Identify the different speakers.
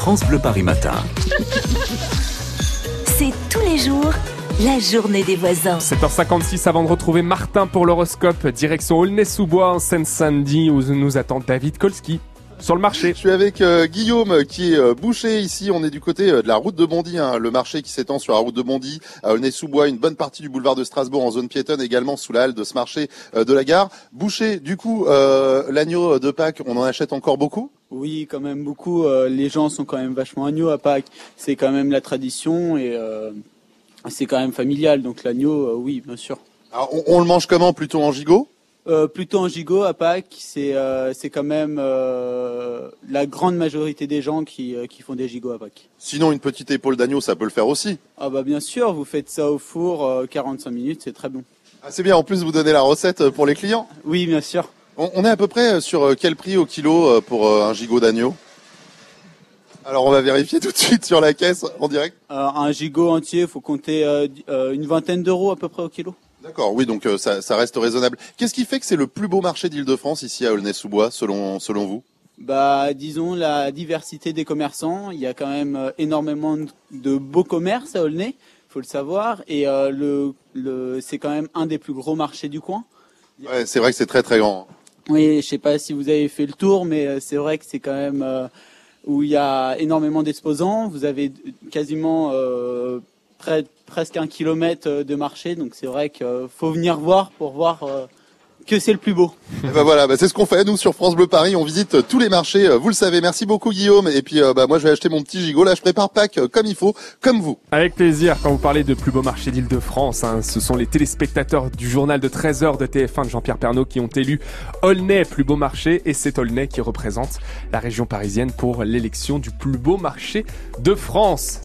Speaker 1: France Bleu Paris Matin.
Speaker 2: C'est tous les jours la journée des voisins.
Speaker 3: 7h56 avant de retrouver Martin pour l'horoscope, direction Aulnay-sous-Bois en Seine-Saint-Denis où nous attend David Kolski sur le marché.
Speaker 4: Je suis avec euh, Guillaume qui est euh, boucher ici. On est du côté euh, de la route de Bondy, hein, le marché qui s'étend sur la route de Bondy, à Aulnay-sous-Bois, une bonne partie du boulevard de Strasbourg en zone piétonne, également sous la halle de ce marché de la gare. Boucher, du coup, l'agneau de Pâques, on en achète encore beaucoup?
Speaker 5: Oui, quand même beaucoup. les gens sont quand même vachement agneaux à Pâques. C'est quand même la tradition et c'est quand même familial. Donc l'agneau, oui, bien sûr.
Speaker 4: Alors, on, on le mange comment? Plutôt en gigot?
Speaker 5: Euh, plutôt en gigot à Pâques, c'est euh, c'est quand même euh, la grande majorité des gens qui, qui font des gigots à Pâques.
Speaker 4: Sinon, une petite épaule d'agneau, ça peut le faire aussi.
Speaker 5: Ah bah bien sûr, vous faites ça au four 45 minutes, c'est très bon.
Speaker 4: Ah, c'est bien, en plus vous donnez la recette pour les clients.
Speaker 5: Oui, bien sûr.
Speaker 4: On, on est à peu près sur quel prix au kilo pour un gigot d'agneau? Alors on va vérifier tout de suite sur la caisse en direct.
Speaker 5: un gigot entier, il faut compter une vingtaine d'euros à peu près au kilo.
Speaker 4: D'accord, oui, donc euh, ça, ça, reste raisonnable. Qu'est-ce qui fait que c'est le plus beau marché d'Île-de-France ici à Aulnay-sous-Bois, selon, selon vous?
Speaker 5: Bah, disons la diversité des commerçants. Il y a quand même euh, énormément de beaux commerces à Aulnay, faut le savoir, et euh, le, le c'est quand même un des plus gros marchés du coin.
Speaker 4: Ouais, c'est vrai que c'est très très grand.
Speaker 5: Oui, je sais pas si vous avez fait le tour, mais c'est vrai que c'est quand même où il y a énormément d'exposants. Vous avez quasiment près, presque un kilomètre euh, de marché, donc c'est vrai qu'il faut venir voir pour voir euh, que c'est le plus beau.
Speaker 4: Et ben voilà, bah c'est ce qu'on fait nous sur France Bleu Paris. On visite tous les marchés. Vous le savez. Merci beaucoup Guillaume. Et puis bah moi je vais acheter mon petit gigot. Là je prépare Pâques comme il faut, comme vous.
Speaker 3: Avec plaisir. Quand vous parlez de plus beau marché d'Île-de-France, hein, ce sont les téléspectateurs du journal de 13h de TF1 de Jean-Pierre Pernaud qui ont élu Aulnay plus beau marché et c'est Aulnay qui représente la région parisienne pour l'élection du plus beau marché de France.